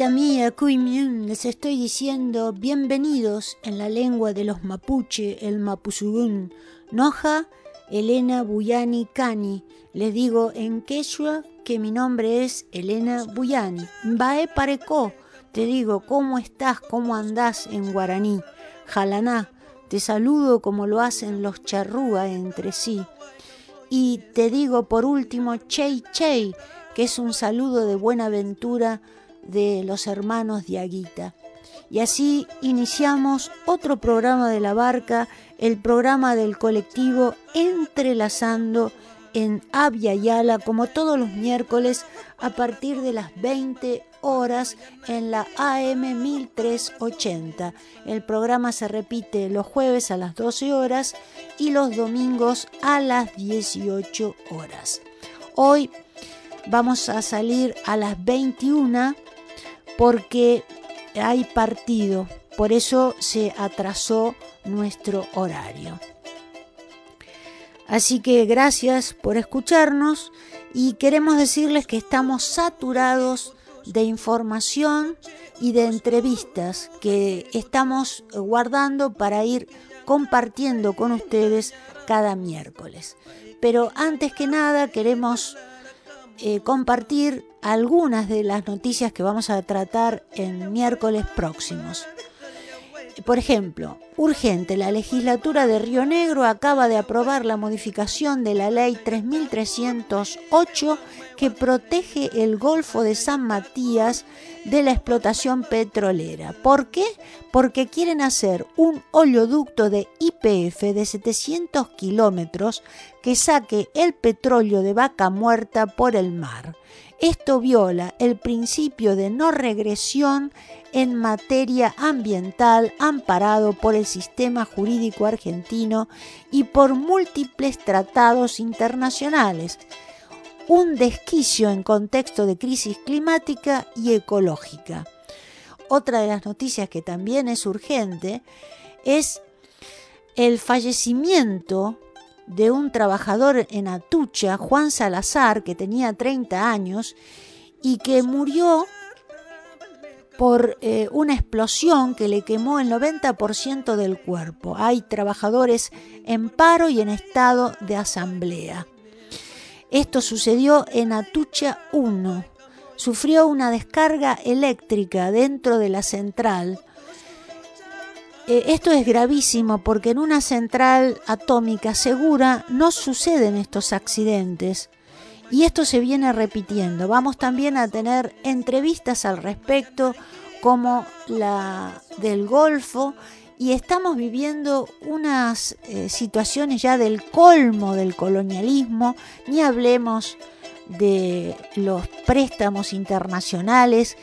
Mía, les estoy diciendo bienvenidos en la lengua de los mapuche, el mapuzugún. Noja, Elena Buyani Cani. Les digo en quechua que mi nombre es Elena Buyani. Mbae pareco, te digo cómo estás, cómo andás en guaraní. Jalaná, te saludo como lo hacen los charrúa entre sí. Y te digo por último chey chey, que es un saludo de buena ventura de los hermanos de Aguita. Y así iniciamos otro programa de la barca, el programa del colectivo Entrelazando en Abya Yala, como todos los miércoles a partir de las 20 horas en la AM 1380. El programa se repite los jueves a las 12 horas y los domingos a las 18 horas. Hoy vamos a salir a las 21 porque hay partido, por eso se atrasó nuestro horario. Así que gracias por escucharnos y queremos decirles que estamos saturados de información y de entrevistas que estamos guardando para ir compartiendo con ustedes cada miércoles. Pero antes que nada queremos eh, compartir algunas de las noticias que vamos a tratar en miércoles próximos. Por ejemplo, urgente, la legislatura de Río Negro acaba de aprobar la modificación de la ley 3308 que protege el Golfo de San Matías de la explotación petrolera. ¿Por qué? Porque quieren hacer un oleoducto de IPF de 700 kilómetros que saque el petróleo de vaca muerta por el mar. Esto viola el principio de no regresión en materia ambiental amparado por el sistema jurídico argentino y por múltiples tratados internacionales. Un desquicio en contexto de crisis climática y ecológica. Otra de las noticias que también es urgente es el fallecimiento de un trabajador en Atucha, Juan Salazar, que tenía 30 años y que murió por eh, una explosión que le quemó el 90% del cuerpo. Hay trabajadores en paro y en estado de asamblea. Esto sucedió en Atucha 1. Sufrió una descarga eléctrica dentro de la central eh, esto es gravísimo porque en una central atómica segura no suceden estos accidentes y esto se viene repitiendo. Vamos también a tener entrevistas al respecto como la del Golfo y estamos viviendo unas eh, situaciones ya del colmo del colonialismo, ni hablemos de los préstamos internacionales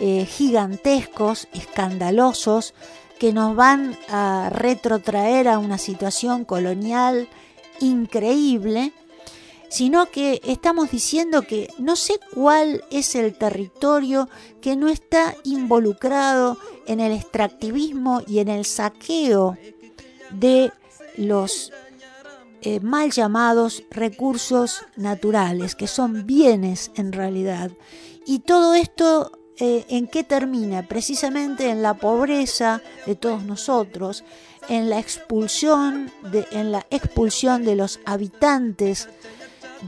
eh, gigantescos, escandalosos, que nos van a retrotraer a una situación colonial increíble, sino que estamos diciendo que no sé cuál es el territorio que no está involucrado en el extractivismo y en el saqueo de los eh, mal llamados recursos naturales, que son bienes en realidad. Y todo esto eh, en qué termina, precisamente en la pobreza de todos nosotros, en la expulsión de, en la expulsión de los habitantes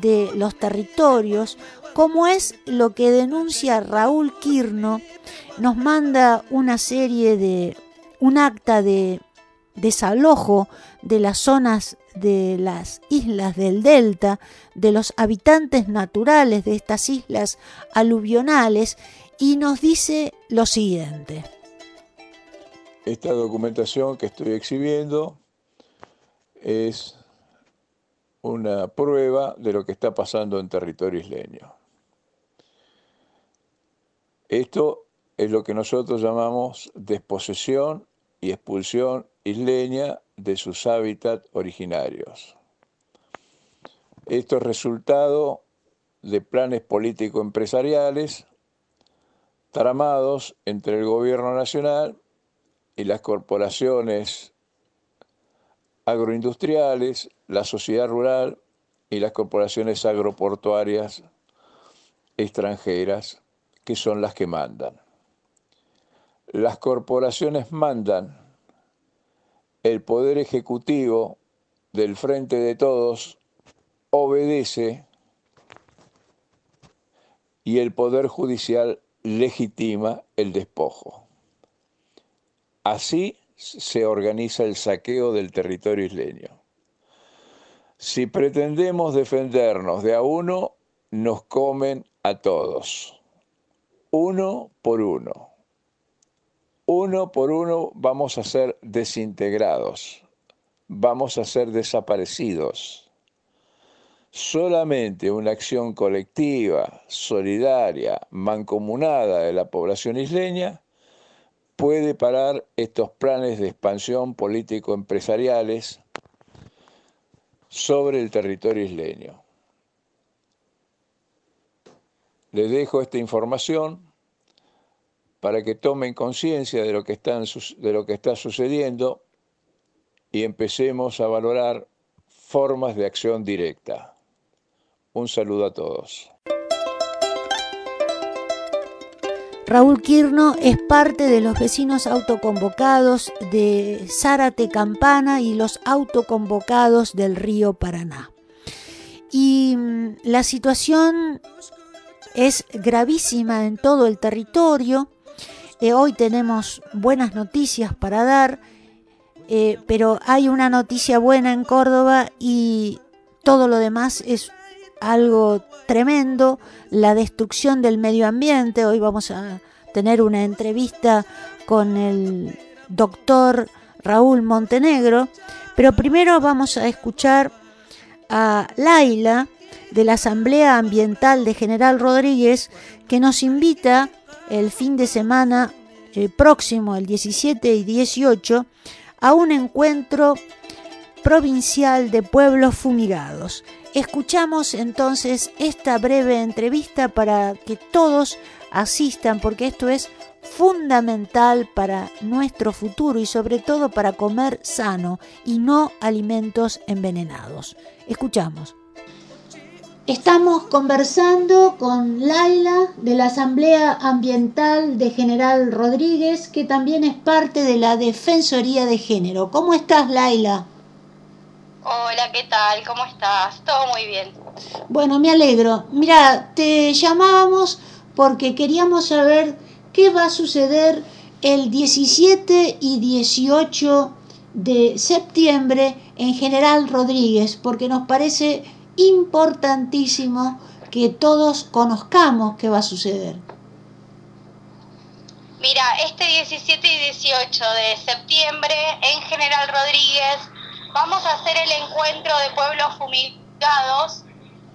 de los territorios, como es lo que denuncia Raúl Quirno, nos manda una serie de un acta de desalojo de las zonas de las islas del delta, de los habitantes naturales de estas islas aluvionales y nos dice lo siguiente. Esta documentación que estoy exhibiendo es una prueba de lo que está pasando en territorio isleño. Esto es lo que nosotros llamamos desposesión y expulsión isleña de sus hábitats originarios. Esto es resultado de planes político-empresariales tramados entre el gobierno nacional y las corporaciones agroindustriales, la sociedad rural y las corporaciones agroportuarias extranjeras, que son las que mandan. Las corporaciones mandan, el poder ejecutivo del Frente de Todos obedece y el poder judicial legitima el despojo. Así se organiza el saqueo del territorio isleño. Si pretendemos defendernos de a uno, nos comen a todos, uno por uno. Uno por uno vamos a ser desintegrados, vamos a ser desaparecidos. Solamente una acción colectiva, solidaria, mancomunada de la población isleña puede parar estos planes de expansión político-empresariales sobre el territorio isleño. Les dejo esta información para que tomen conciencia de, lo que de lo que está sucediendo y empecemos a valorar formas de acción directa. Un saludo a todos. Raúl Quirno es parte de los vecinos autoconvocados de Zárate Campana y los autoconvocados del río Paraná. Y mm, la situación es gravísima en todo el territorio. Eh, hoy tenemos buenas noticias para dar, eh, pero hay una noticia buena en Córdoba y todo lo demás es algo tremendo, la destrucción del medio ambiente. Hoy vamos a tener una entrevista con el doctor Raúl Montenegro, pero primero vamos a escuchar a Laila de la Asamblea Ambiental de General Rodríguez que nos invita el fin de semana el próximo, el 17 y 18, a un encuentro provincial de pueblos fumigados. Escuchamos entonces esta breve entrevista para que todos asistan porque esto es fundamental para nuestro futuro y sobre todo para comer sano y no alimentos envenenados. Escuchamos. Estamos conversando con Laila de la Asamblea Ambiental de General Rodríguez, que también es parte de la Defensoría de Género. ¿Cómo estás, Laila? Hola, ¿qué tal? ¿Cómo estás? Todo muy bien. Bueno, me alegro. Mira, te llamábamos porque queríamos saber qué va a suceder el 17 y 18 de septiembre en General Rodríguez, porque nos parece importantísimo que todos conozcamos qué va a suceder. Mira, este 17 y 18 de septiembre en General Rodríguez vamos a hacer el encuentro de pueblos fumigados,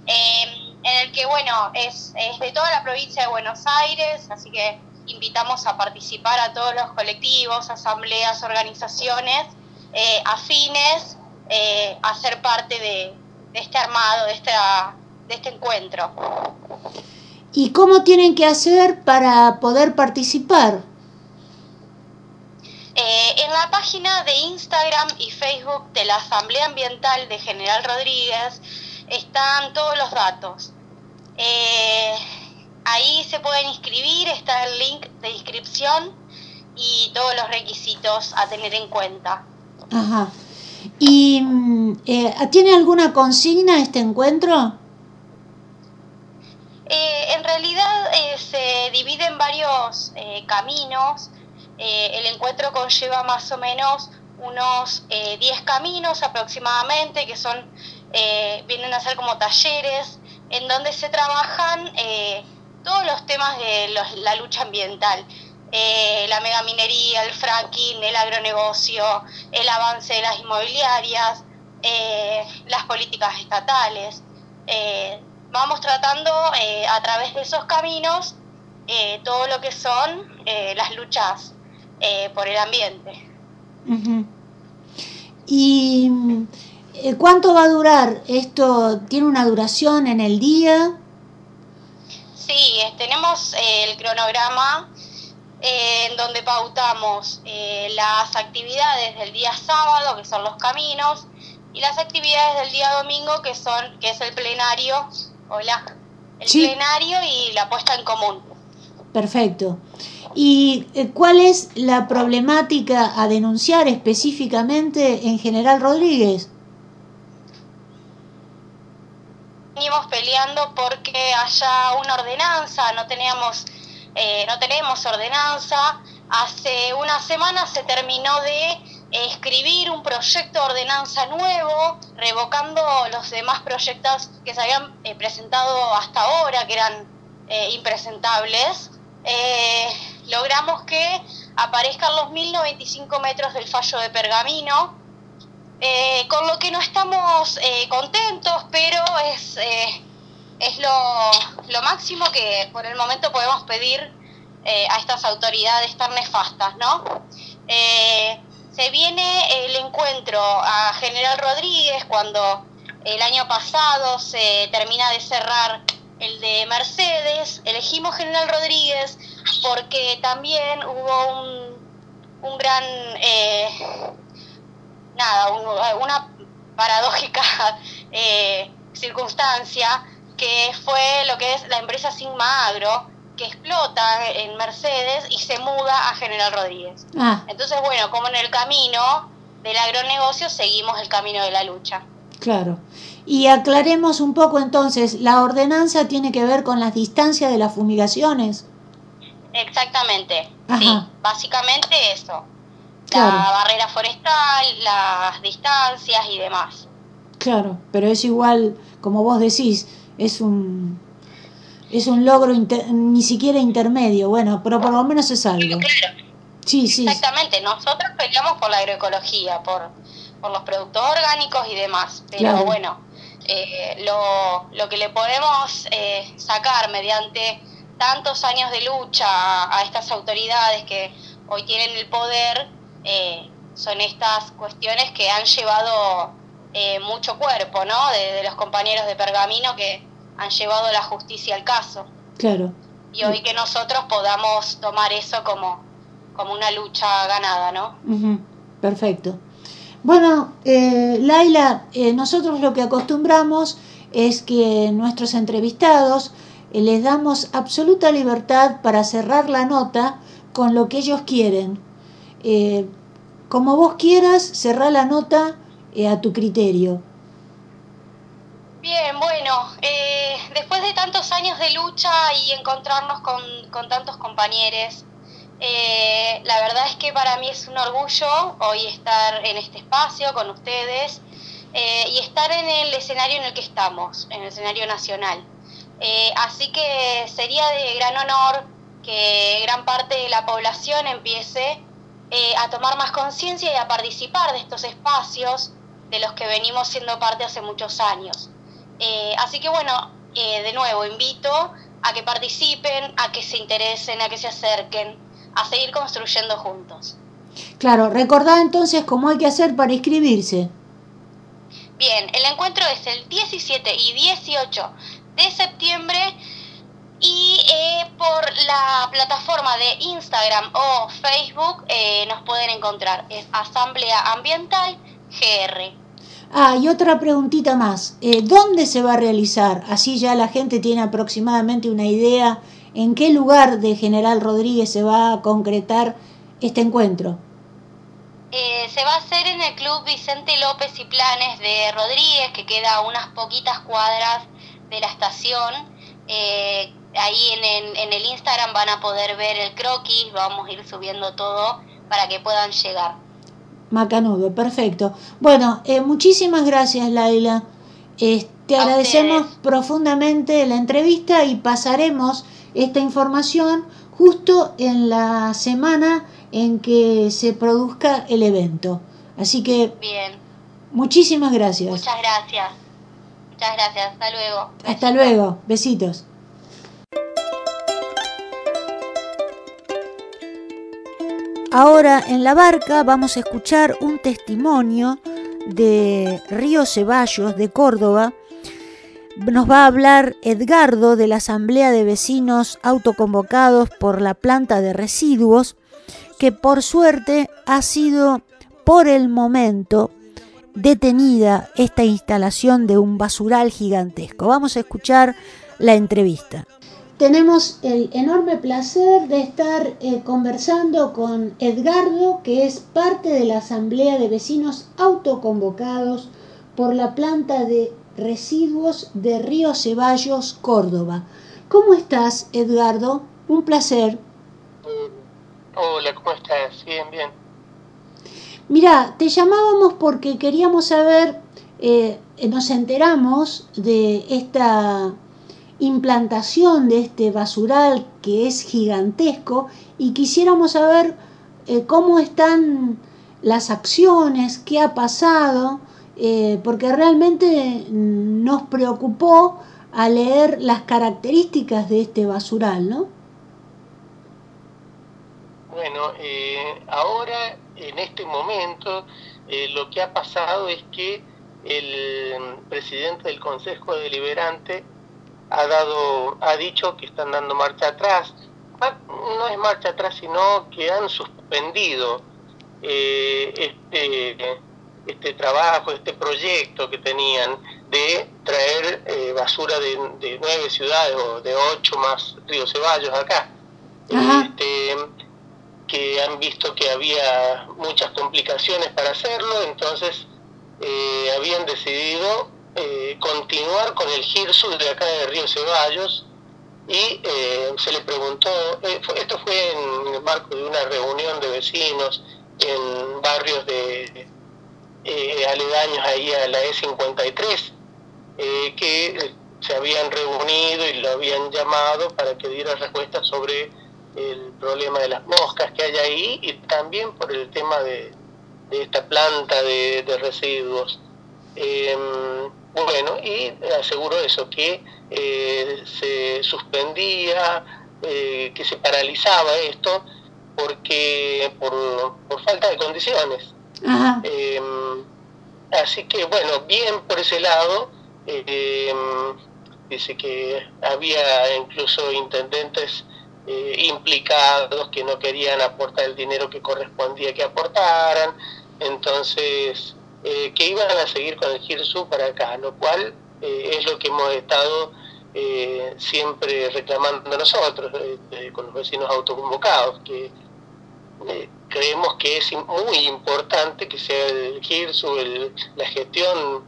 em, en el que, bueno, es, de toda la provincia de Buenos Aires, así que invitamos a participar a todos los colectivos, asambleas, organizaciones eh, afines eh, a ser parte de, este armado, de este encuentro. ¿Y cómo tienen que hacer para poder participar? Eh, en la página de Instagram y Facebook de la Asamblea Ambiental de General Rodríguez están todos los datos. Eh, ahí se pueden inscribir, está el link de inscripción y todos los requisitos a tener en cuenta. Ajá. ¿Y mm, eh, tiene alguna consigna este encuentro? en realidad se divide en varios caminos. Eh, el encuentro conlleva más o menos unos 10 eh, caminos aproximadamente, que son, eh, vienen a ser como talleres, en donde se trabajan todos los temas de la lucha ambiental. la megaminería, el fracking, el agronegocio, el avance de las inmobiliarias, las políticas estatales. Vamos tratando a través de esos caminos todo lo que son las luchas por el ambiente. ¿Y cuánto va a durar? ¿Esto tiene una duración en el día? Sí, tenemos el cronograma en donde pautamos las actividades del día sábado, que son los caminos, y las actividades del día domingo que son que es el plenario hola el plenario y la puesta en común perfecto y eh, cuál es la problemática a denunciar específicamente en General Rodríguez venimos peleando porque haya una ordenanza no teníamos eh, no tenemos ordenanza. Hace una semana se terminó de escribir un proyecto de ordenanza nuevo, revocando los demás proyectos que se habían eh, presentado hasta ahora, que eran eh, impresentables, eh, logramos que aparezcan los 1095 metros del fallo de pergamino, con lo que no estamos contentos, pero es, es lo, lo, máximo que por el momento podemos pedir a estas autoridades tan nefastas, ¿no? se viene el encuentro a General Rodríguez cuando el año pasado se termina de cerrar el de Mercedes. Elegimos General Rodríguez porque también hubo un, un gran, eh, nada, una paradójica eh, circunstancia que fue lo que es la empresa Sigma Agro, que explota en Mercedes y se muda a General Rodríguez. Ah. Entonces, bueno, como en el camino del agronegocio seguimos el camino de la lucha. Claro. Y aclaremos un poco entonces, ¿la ordenanza tiene que ver con las distancias de las fumigaciones? Exactamente, sí, básicamente eso. La barrera forestal, las distancias y demás. Claro, pero es igual, como vos decís, es un es un logro ni siquiera intermedio, bueno, pero por lo menos es algo. Sí, sí. Exactamente, nosotros peleamos por la agroecología, por, por los productos orgánicos y demás, pero bueno, eh, lo, lo, que le podemos eh, sacar mediante tantos años de lucha a, estas autoridades que hoy tienen el poder eh, son estas cuestiones que han llevado mucho cuerpo, ¿no? De, de los compañeros de Pergamino que han llevado la justicia al caso. Claro. Y hoy que nosotros podamos tomar eso como, como una lucha ganada, ¿no? Perfecto. Bueno, eh, Laila, eh, nosotros lo que acostumbramos es que nuestros entrevistados eh, les damos absoluta libertad para cerrar la nota con lo que ellos quieren. Eh, como vos quieras, cerrar la nota a tu criterio. Bien, bueno, después de tantos años de lucha y encontrarnos con, con tantos compañeros, eh, la verdad es que para mí es un orgullo hoy estar en este espacio con ustedes eh, y estar en el escenario en el que estamos, en el escenario nacional. así que sería de gran honor que gran parte de la población empiece a tomar más conciencia y a participar de estos espacios de los que venimos siendo parte hace muchos años. Eh, así que bueno, eh, de nuevo, invito a que participen, a que se interesen, a que se acerquen, a seguir construyendo juntos. Claro, recordad entonces cómo hay que hacer para inscribirse. Bien, el encuentro es el 17 y 18 de septiembre y eh, por la plataforma de Instagram o Facebook nos pueden encontrar. Es Asamblea Ambiental GR. Ah, y otra preguntita más. Eh, ¿Dónde se va a realizar? Así ya la gente tiene aproximadamente una idea en qué lugar de General Rodríguez se va a concretar este encuentro. Eh, se va a hacer en el Club Vicente López y Planes de Rodríguez, que queda a unas poquitas cuadras de la estación. Eh, ahí en, en el Instagram van a poder ver el croquis, vamos a ir subiendo todo para que puedan llegar. Macanudo, perfecto. Bueno, eh, muchísimas gracias Laila. te agradecemos profundamente la entrevista y pasaremos esta información justo en la semana en que se produzca el evento. Así que Bien. Muchísimas gracias. Muchas gracias. Muchas gracias. Hasta luego. Hasta luego. Besitos. Ahora en la barca vamos a escuchar un testimonio de Río Ceballos de Córdoba. Nos va a hablar Edgardo de la Asamblea de Vecinos autoconvocados por la planta de residuos, que por suerte ha sido por el momento detenida esta instalación de un basural gigantesco. Vamos a escuchar la entrevista. Tenemos el enorme placer de estar eh, conversando con Edgardo, que es parte de la Asamblea de Vecinos autoconvocados por la planta de residuos de Río Ceballos, Córdoba. ¿Cómo estás, Edgardo? Un placer. Hola, ¿cómo estás? Bien, bien. Mira, te llamábamos porque queríamos saber, eh, nos enteramos de esta implantación de este basural que es gigantesco y quisiéramos saber eh, cómo están las acciones, qué ha pasado, eh, porque realmente nos preocupó al leer las características de este basural, ¿no? Bueno, eh, ahora, en este momento, lo que ha pasado es que el presidente del Consejo Deliberante ha dado, ha dicho que están dando marcha atrás. Ah, no es marcha atrás, sino que han suspendido eh, este, este trabajo, este proyecto que tenían de traer eh, basura de, nueve ciudades o de ocho más Río Ceballos acá. Este, que han visto que había muchas complicaciones para hacerlo, entonces eh, habían decidido eh, continuar con el GIRSU de acá de Río Ceballos y eh, se le preguntó, eh, esto fue en el marco de una reunión de vecinos en barrios de aledaños ahí a la E53, que se habían reunido y lo habían llamado para que diera respuesta sobre el problema de las moscas que hay ahí y también por el tema de, esta planta de, residuos. Em, bueno, y aseguro eso, que eh, se suspendía, eh, que se paralizaba esto porque por, falta de condiciones. Em, así que bueno, bien por ese lado, em, dice que había incluso intendentes eh, implicados que no querían aportar el dinero que correspondía que aportaran, entonces eh, que iban a seguir con el GIRSU para acá, lo cual eh, es lo que hemos estado eh, siempre reclamando nosotros, con los vecinos autoconvocados, que creemos que es muy importante que sea el GIRSU, la gestión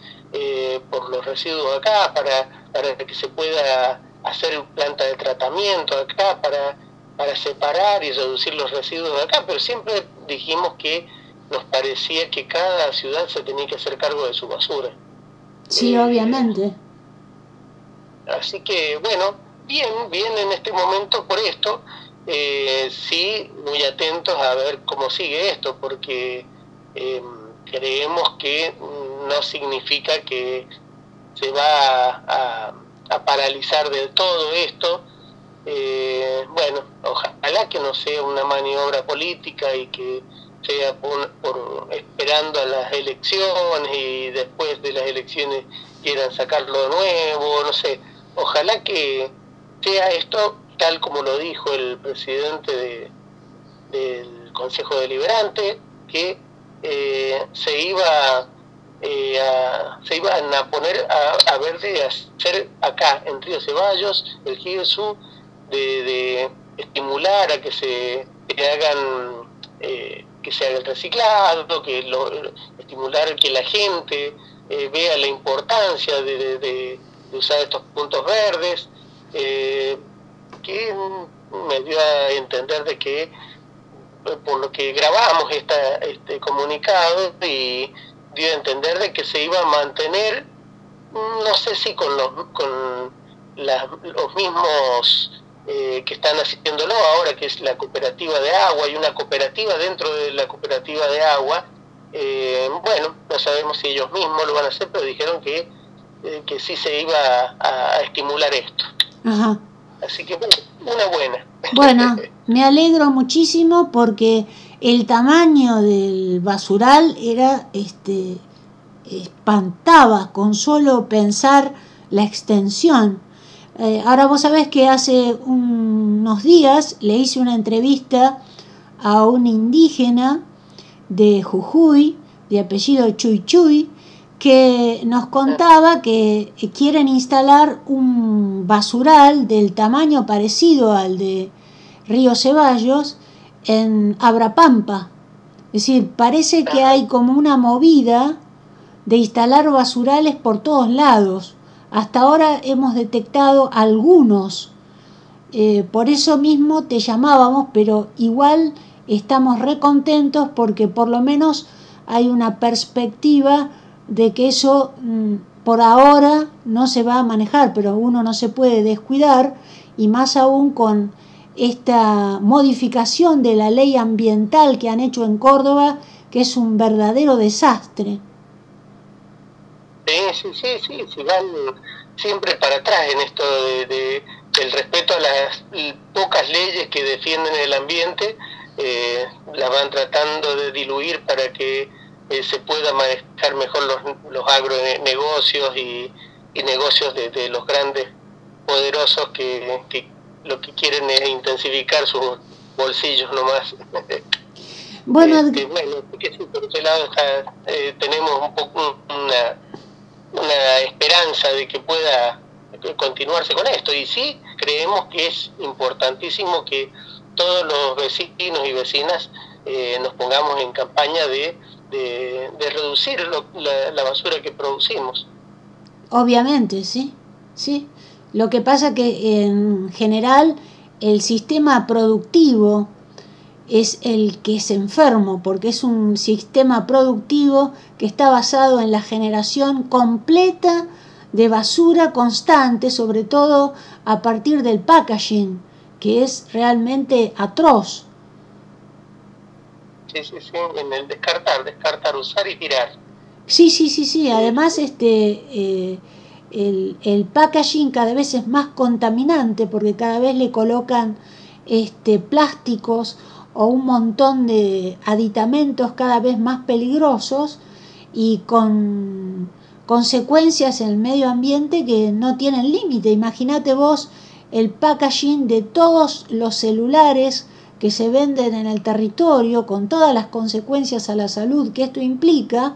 por los residuos acá, para, para que se pueda hacer planta de tratamiento acá, para, para separar y reducir los residuos acá, pero siempre dijimos que nos parecía que cada ciudad se tenía que hacer cargo de su basura. Sí, eh, obviamente. Así que, bueno, bien, bien en este momento por esto. Eh, sí, muy atentos a ver cómo sigue esto, porque em, creemos que no significa que se va a, paralizar del todo esto. Eh, bueno, ojalá que no sea una maniobra política y que sea por, esperando a las elecciones y después de las elecciones quieran sacarlo de nuevo, no sé. Ojalá que sea esto tal como lo dijo el presidente de, del Consejo Deliberante, que eh, se iba eh, a, se iban a poner a, ver de hacer acá en Río Ceballos el GIRSU de, de estimular a que se hagan eh, que se haga el reciclado, que lo, estimular que la gente eh, vea la importancia de, usar estos puntos verdes, que me dio a entender de que eh, por lo que grabamos esta, este comunicado y dio a entender de que se iba a mantener, no sé si con los, con los mismos eh, que están haciéndolo ahora, que es la cooperativa de agua, y una cooperativa dentro de la cooperativa de agua, Eh, bueno, no sabemos si ellos mismos lo van a hacer, pero dijeron que, eh, que sí se iba a, a estimular esto. Ajá. Así que bueno, una buena. Bueno, me alegro muchísimo porque el tamaño del basural era este espantaba con solo pensar la extensión. Eh, ahora vos sabés que hace unos días le hice una entrevista a un indígena de Jujuy, de apellido Chuy Chuy, que nos contaba que quieren instalar un basural del tamaño parecido al de Río Ceballos en Abrapampa. Es decir, parece que hay como una movida de instalar basurales por todos lados. Hasta ahora hemos detectado algunos. Eh, por eso mismo te llamábamos, pero igual estamos recontentos porque por lo menos hay una perspectiva de que eso mm, por ahora no se va a manejar, pero uno no se puede descuidar y más aún con esta modificación de la ley ambiental que han hecho en Córdoba, que es un verdadero desastre. Sí, sí, sí, sí, si van siempre para atrás en esto de, del respeto a las pocas leyes que defienden el ambiente, eh, las van tratando de diluir para que eh, se pueda manejar mejor los, los agronegocios y, y negocios de, los grandes poderosos que, lo que quieren es intensificar sus bolsillos nomás. Bueno, este, bueno por ese lado eh, tenemos un poco una, una esperanza de que pueda continuarse con esto. Y sí, creemos que es importantísimo que todos los vecinos y vecinas eh, nos pongamos en campaña de de, reducir la, basura que producimos. Obviamente, sí, sí. Lo que pasa que en general el sistema productivo es el que es enfermo, porque es un sistema productivo que está basado en la generación completa de basura constante, sobre todo a partir del packaging, que es realmente atroz sí, sí, sí, en el descartar, descartar, usar y tirar. Sí, sí, sí, sí. Además, este, eh, el, el, packaging cada vez es más contaminante porque cada vez le colocan este, plásticos o un montón de aditamentos cada vez más peligrosos y con consecuencias en el medio ambiente que no tienen límite. Imagínate vos el packaging de todos los celulares que se venden en el territorio con todas las consecuencias a la salud que esto implica,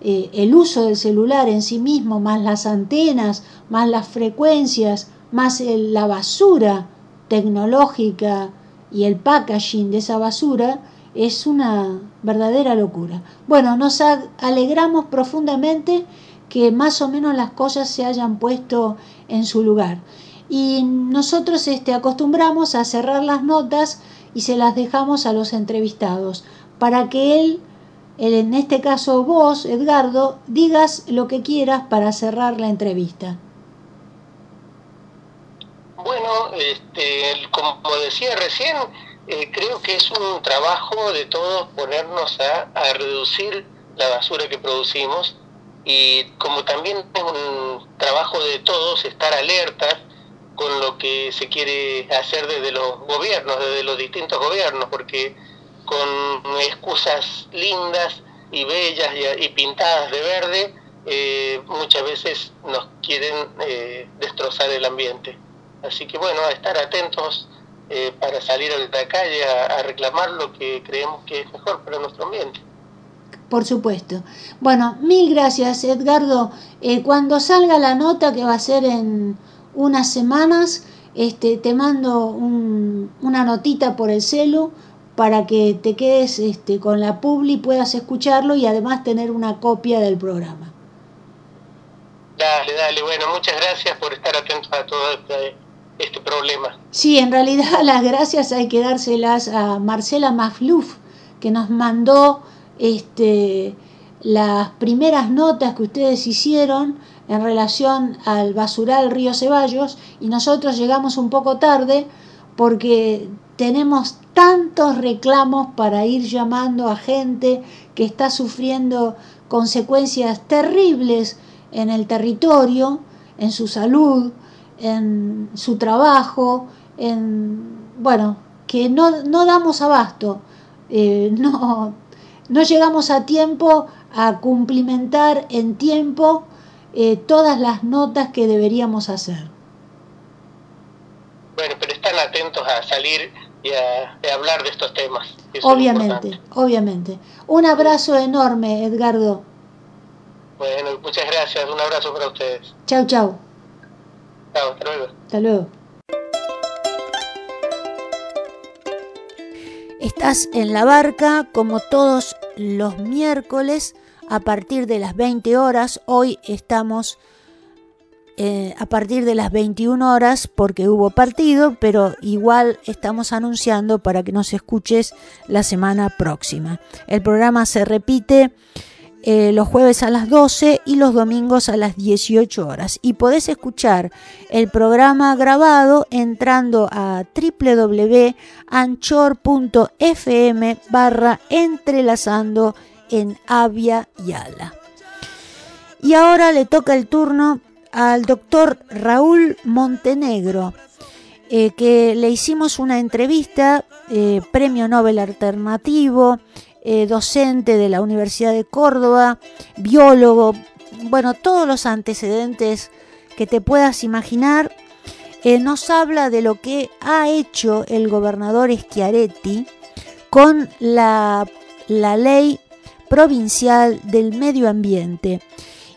eh, el uso del celular en sí mismo, más las antenas, más las frecuencias, más la basura tecnológica y el packaging de esa basura, es una verdadera locura. Bueno, nos alegramos profundamente que más o menos las cosas se hayan puesto en su lugar. Y nosotros este, acostumbramos a cerrar las notas y se las dejamos a los entrevistados para que él, en este caso vos, Edgardo, digas lo que quieras para cerrar la entrevista. Bueno, este, como decía recién, eh, creo que es un trabajo de todos ponernos a, a reducir la basura que producimos y como también es un trabajo de todos estar alertas con lo que se quiere hacer desde los gobiernos, desde los distintos gobiernos, porque con excusas lindas y bellas y, pintadas de verde, eh, muchas veces nos quieren eh, destrozar el ambiente. Así que bueno, a estar atentos eh, para salir a la calle a, reclamar lo que creemos que es mejor para nuestro ambiente. Por supuesto. Bueno, mil gracias Edgardo. cuando salga la nota que va a ser en unas semanas, este, te mando una notita por el celu para que te quedes este, con la publi, puedas escucharlo y además tener una copia del programa. Dale, dale, bueno, muchas gracias por estar atentos a todo este, este problema. Sí, en realidad las gracias hay que dárselas a Marcela Mafluf, que nos mandó este, las primeras notas que ustedes hicieron en relación al basural Río Ceballos y nosotros llegamos un poco tarde porque tenemos tantos reclamos para ir llamando a gente que está sufriendo consecuencias terribles en el territorio, en su salud, en su trabajo, en, bueno, que no, no damos abasto, eh, no, no llegamos a tiempo a cumplimentar en tiempo eh, todas las notas que deberíamos hacer. Bueno, pero están atentos a salir y a, hablar de estos temas. Obviamente, obviamente. Un abrazo enorme, Edgardo. Bueno, muchas gracias. Un abrazo para ustedes. Chau, chau. Chao, hasta luego. Hasta luego. Estás en la barca como todos los miércoles a partir de las 20 horas. Hoy estamos eh, a partir de las 21 horas porque hubo partido, pero igual estamos anunciando para que nos escuches la semana próxima. El programa se repite eh, los jueves a las 12 y los domingos a las 18 horas. Y podés escuchar el programa grabado entrando a www.anchor.fm barra entrelazando en Avia Yala. Y ahora le toca el turno al doctor Raúl Montenegro, eh, que le hicimos una entrevista, eh, premio Nobel Alternativo, eh, docente de la Universidad de Córdoba, biólogo, bueno, todos los antecedentes que te puedas imaginar, nos habla de lo que ha hecho el gobernador Schiaretti con la, la ley provincial del medio ambiente.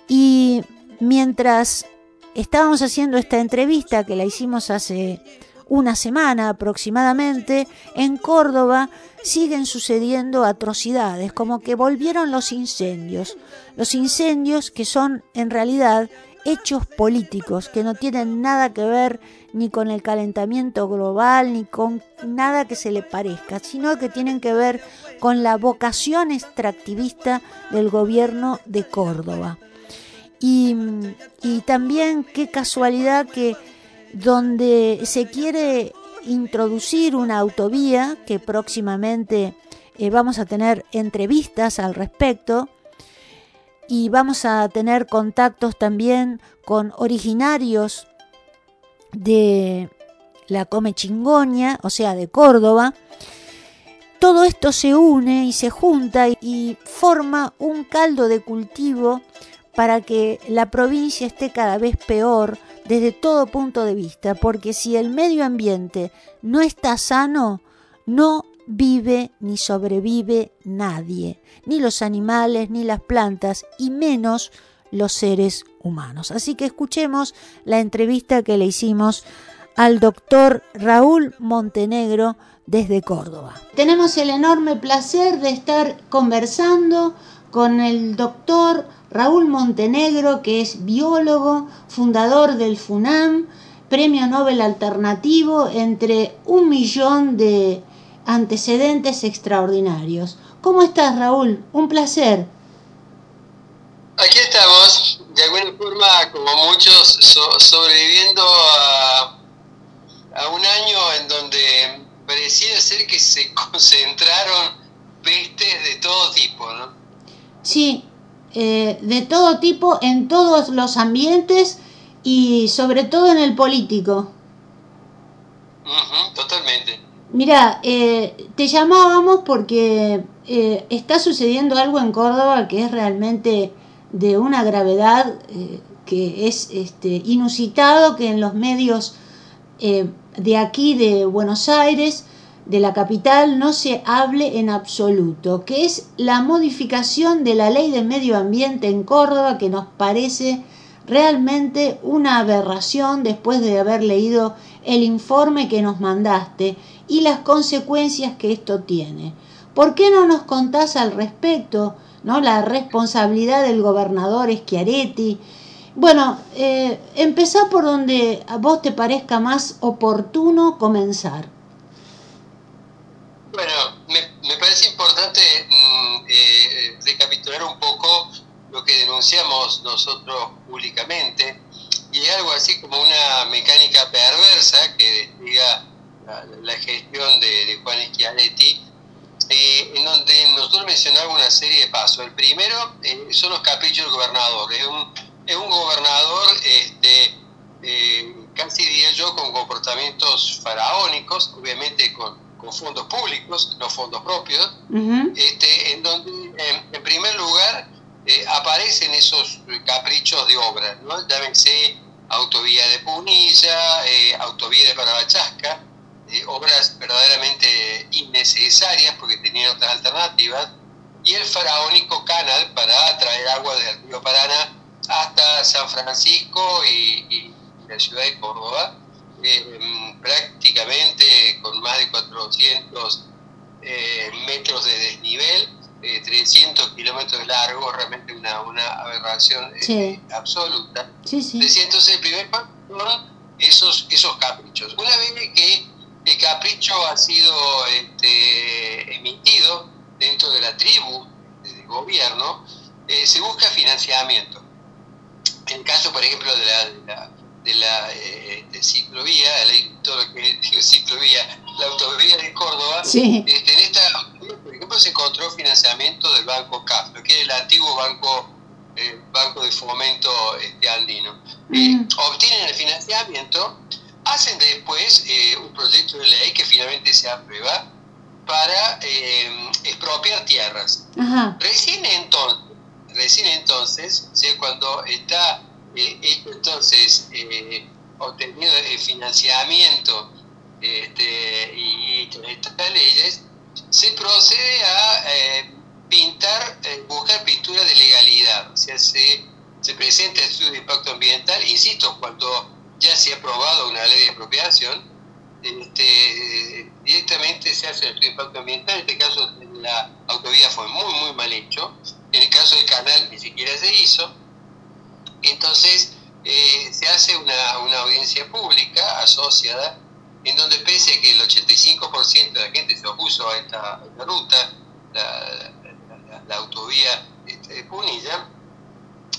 Y mientras estábamos haciendo esta entrevista que la hicimos hace una semana aproximadamente, en Córdoba siguen sucediendo atrocidades, como que volvieron los incendios. Los incendios que son en realidad hechos políticos, que no tienen nada que ver ni con el calentamiento global, ni con nada que se le parezca, sino que tienen que ver con la vocación extractivista del gobierno de Córdoba. Y, también qué casualidad que donde se quiere introducir una autovía, que próximamente eh, vamos a tener entrevistas al respecto, y vamos a tener contactos también con originarios de la Come Chingoña, o sea, de Córdoba. Todo esto se une y se junta y forma un caldo de cultivo para que la provincia esté cada vez peor desde todo punto de vista, porque si el medio ambiente no está sano, no vive ni sobrevive nadie, ni los animales, ni las plantas, y menos los seres humanos. Así que escuchemos la entrevista que le hicimos al doctor Raúl Montenegro desde Córdoba. Tenemos el enorme placer de estar conversando con el doctor Raúl Montenegro, que es biólogo, fundador del FUNAM, premio Nobel alternativo, entre un millón de antecedentes extraordinarios. ¿Cómo estás, Raúl? Un placer. Aquí estamos, de alguna forma, como muchos, sobreviviendo a, un año en donde parecía ser que se concentraron pestes de todo tipo, ¿no? Sí, eh, de todo tipo, en todos los ambientes y sobre todo en el político. totalmente. Mira, eh, te llamábamos porque eh, está sucediendo algo en Córdoba que es realmente de una gravedad que es este, inusitado que en los medios de aquí de Buenos Aires de la capital no se hable en absoluto, que es la modificación de la ley de medio ambiente en Córdoba que nos parece realmente una aberración después de haber leído el informe que nos mandaste y las consecuencias que esto tiene. ¿Por qué no nos contás al respecto ¿no? la responsabilidad del gobernador Schiaretti? Bueno, eh, empezá por donde a vos te parezca más oportuno comenzar. Bueno, me, parece importante mm, eh, recapitular un poco lo que denunciamos nosotros públicamente y algo así como una mecánica perversa que despliega la, gestión de, Juan Schiaretti, eh, en donde nosotros mencionamos una serie de pasos. El primero eh, son los caprichos del gobernador. Es un, es un gobernador, este, eh, casi diría yo, con comportamientos faraónicos, obviamente con, con fondos públicos, no fondos propios, este, en donde, en, primer lugar, aparecen esos caprichos de obra, ¿no? llámense autovía de Punilla, autovía de Parabachasca, obras verdaderamente innecesarias porque tenían otras alternativas, y el faraónico canal para traer agua del río Paraná hasta San Francisco y, la ciudad de Córdoba, eh, prácticamente con más de 400 eh, metros de desnivel, 300 eh, kilómetros de largo, realmente una, una aberración absoluta. Entonces, el primer son esos, esos caprichos. Una vez que el capricho ha sido este, emitido dentro de la tribu del gobierno, eh, se busca financiamiento. En el caso, por ejemplo, de la, de la, eh, ciclovía, todo lo que ciclovía, la autovía de Córdoba, este, en esta, por ejemplo, se encontró financiamiento del Banco CAF, que es el antiguo banco, eh, banco de fomento este, andino. Mm. obtienen el financiamiento hacen después eh, un proyecto de ley que finalmente se aprueba para eh, expropiar tierras. Recién entonces, recién entonces, cuando está eh, entonces eh, obtenido el financiamiento este, y, estas leyes, se procede a pintar, buscar pintura de legalidad, o sea, se, se presenta el estudio de impacto ambiental, insisto, cuando ya se ha aprobado una ley de expropiación, este, directamente se hace el estudio de impacto ambiental, en este caso la autovía fue muy, muy mal hecho, en el caso del canal ni siquiera se hizo, entonces eh, se hace una, audiencia pública asociada, en donde pese a que el 85% de la gente se opuso a esta, ruta, la, autovía este, de Punilla,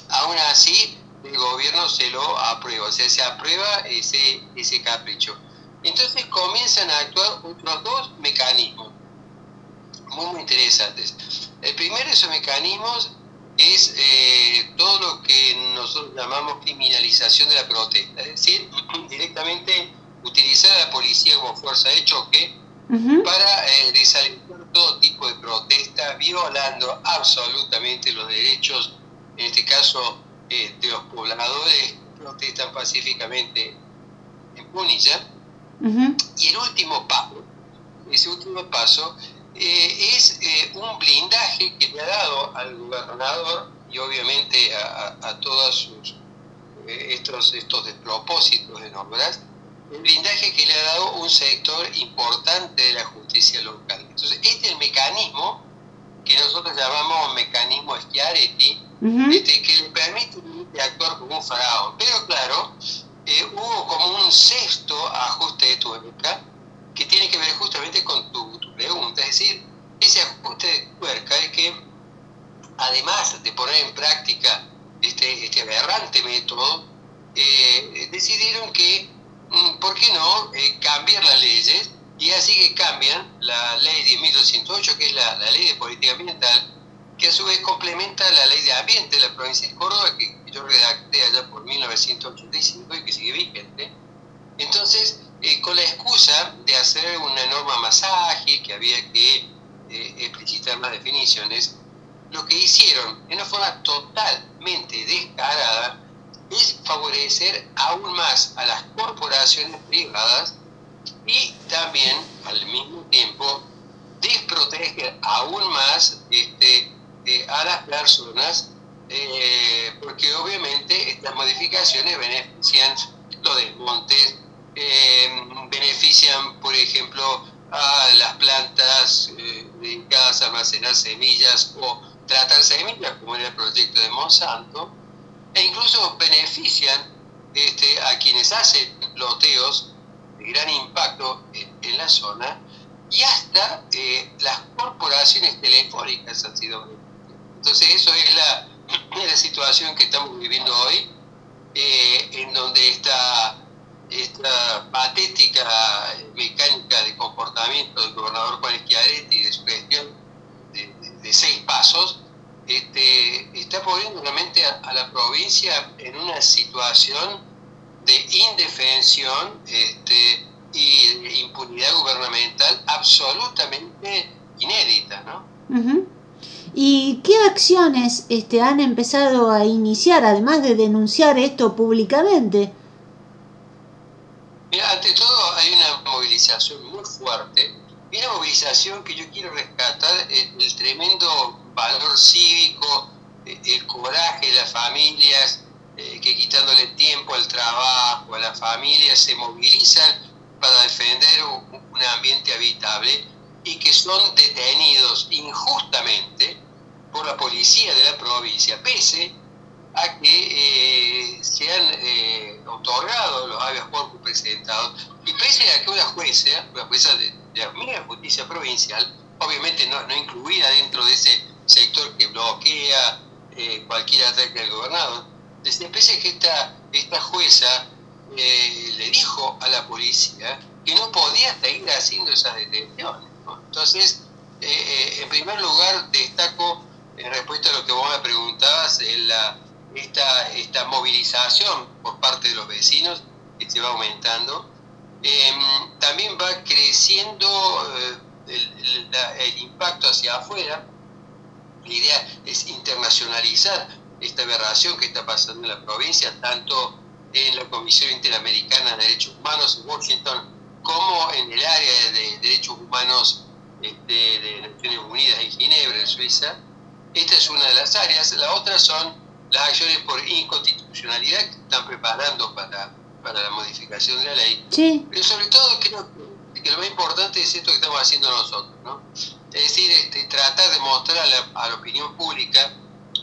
aún así el gobierno se lo aprueba, o sea, se aprueba ese, ese capricho. Entonces comienzan a actuar otros dos mecanismos muy, muy interesantes. El primero de esos mecanismos es eh, todo lo que nosotros llamamos criminalización de la protesta, es decir, directamente utilizar a la policía como fuerza de choque para eh, desalentar todo tipo de protesta, violando absolutamente los derechos, en este caso eh, de los pobladores protestan pacíficamente en Punilla. Y el último paso, ese último paso, eh, es eh, un blindaje que le ha dado al gobernador y obviamente a, todos sus, estos, estos despropósitos en obras, un blindaje que le ha dado un sector importante de la justicia local. Entonces, este es el mecanismo que nosotros llamamos mecanismo Schiaretti, este, que le permite actuar como un faraón. Pero claro, eh, hubo como un sexto ajuste de tuerca que tiene que ver justamente con tu, pregunta. Es decir, ese ajuste de tuerca es que, además de poner en práctica este, este aberrante método, eh, decidieron que, mm, ¿por qué no?, eh, cambiar las leyes y así que cambian la ley de 1208, que es la, ley de política ambiental, que a su vez complementa la ley de ambiente de la provincia de Córdoba, que yo redacté allá por 1985 y que sigue vigente. Entonces, eh, con la excusa de hacer una norma más ágil, que había que eh, explicitar más definiciones, lo que hicieron en una forma totalmente descarada es favorecer aún más a las corporaciones privadas y también al mismo tiempo desproteger aún más este, eh, a las personas porque obviamente estas modificaciones benefician los desmontes, eh, benefician por ejemplo a las plantas dedicadas a almacenar semillas o tratar semillas como en el proyecto de Monsanto, e incluso benefician este, a quienes hacen loteos gran impacto en, la zona y hasta eh, las corporaciones telefónicas han sido entonces eso es la, la situación que estamos viviendo hoy eh, en donde esta, esta patética mecánica de comportamiento del gobernador Juan Schiaretti y de su gestión de, seis pasos, este, está poniendo realmente a, la provincia en una situación de indefensión este, y de impunidad gubernamental absolutamente inédita, ¿no? ¿Y qué acciones este, han empezado a iniciar, además de denunciar esto públicamente? Ante todo hay una movilización muy fuerte, y una movilización que yo quiero rescatar el, tremendo valor cívico, el coraje de las familias, eh, que quitándole tiempo al trabajo, a las familias, se movilizan para defender un, ambiente habitable y que son detenidos injustamente por la policía de la provincia, pese a que eh, se han eh, otorgado los habeas corpus presentados y pese a que una jueza, una jueza de, la misma justicia provincial, obviamente no, no, incluida dentro de ese sector que bloquea eh, cualquier ataque al gobernador, desde pese a que esta, esta jueza eh, le dijo a la policía que no podía seguir haciendo esas detenciones. Entonces, en primer lugar, destaco en respuesta a lo que vos me preguntabas, la, esta, esta movilización por parte de los vecinos que se va aumentando. Em, también va creciendo eh, el, el, impacto hacia afuera. La idea es internacionalizar esta aberración que está pasando en la provincia, tanto en la Comisión Interamericana de Derechos Humanos en Washington como en el área de derechos humanos este, de Naciones Unidas en Ginebra, en Suiza. Esta es una de las áreas. La otra son las acciones por inconstitucionalidad que están preparando para, para la modificación de la ley. Pero sobre todo creo que lo más importante es esto que estamos haciendo nosotros, ¿no? Es decir, este, tratar de mostrar a la, a la opinión pública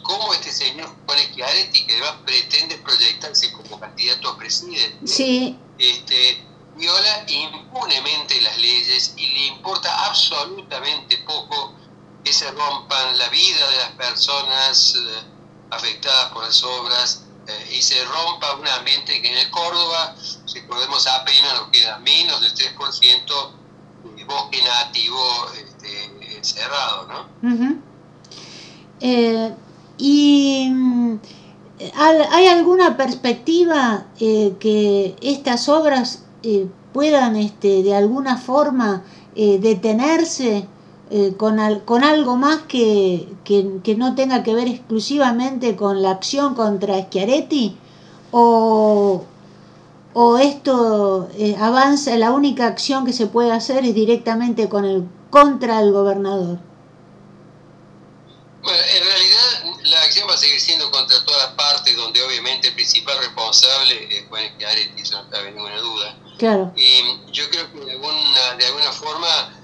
cómo este señor Juan Schiaretti, que además pretende proyectarse como candidato a presidente, sí. este, viola impunemente las leyes y le importa absolutamente poco que se rompan la vida de las personas eh, afectadas por las obras eh, y se rompa un ambiente que en el Córdoba, recordemos apenas nos queda menos del 3% de bosque nativo este, encerrado, ¿no? Eh, ¿Y mm, hay alguna perspectiva que estas obras puedan este, de alguna forma detenerse? Eh, con, con algo más que, que, no tenga que ver exclusivamente con la acción contra Schiaretti? ¿O, o esto eh, avanza, la única acción que se puede hacer es directamente con el, contra el gobernador? Bueno, en realidad la acción va a seguir siendo contra todas las partes, donde obviamente el principal responsable es Juan Schiaretti, eso no cabe ninguna duda. Claro. Y yo creo que de alguna, de alguna forma que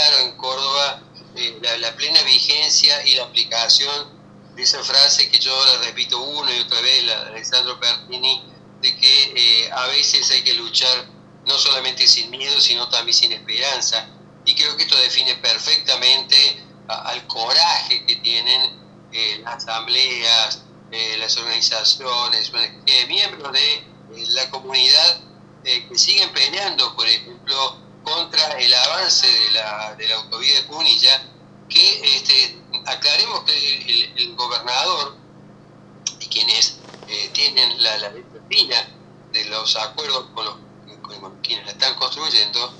claro en Córdoba eh, la, plena vigencia y la aplicación de esa frase que yo la repito una y otra vez, la de Alessandro Pertini, de que eh, a veces hay que luchar no solamente sin miedo, sino también sin esperanza. Y creo que esto define perfectamente al coraje que tienen eh, las asambleas, las organizaciones, miembros de la comunidad que siguen peleando, por ejemplo, contra el avance de la, de la autovía de Punilla, que este, aclaremos que el, gobernador y quienes eh, tienen la, la de los acuerdos con, los, quienes la están construyendo,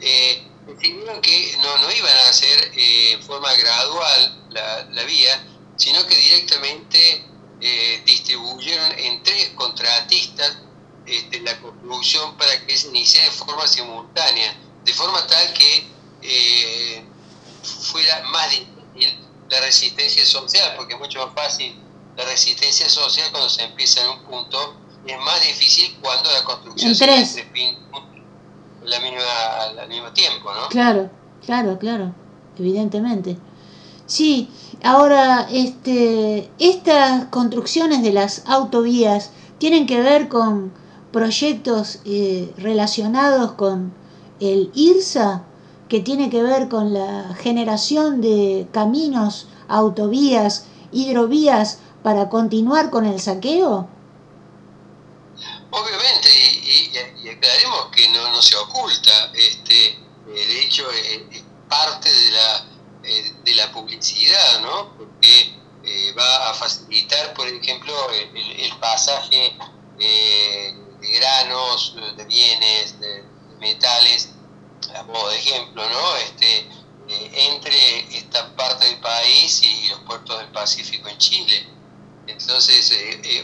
eh, decidieron que no, no iban a hacer eh, en forma gradual la, la, vía, sino que directamente distribuyeron en tres contratistas este, la construcción para que se inicie de forma simultánea de forma tal que eh, fuera más difícil la resistencia social, porque es mucho más fácil la resistencia social cuando se empieza en un punto, es más difícil cuando la construcción se hace la misma, al mismo tiempo, ¿no? Claro, claro, claro, evidentemente. Sí, ahora este, estas construcciones de las autovías tienen que ver con proyectos eh, relacionados con el IRSA, que tiene que ver con la generación de caminos, autovías, hidrovías para continuar con el saqueo? Obviamente, y, aclaremos que no, se oculta. Este, eh, de hecho, eh, parte de la, eh, de la publicidad, ¿no? Porque eh, va a facilitar, por ejemplo, el, pasaje de granos, de bienes, de, metales, a modo de ejemplo, ¿no? Este, entre esta parte del país y los puertos del Pacífico en Chile. Entonces,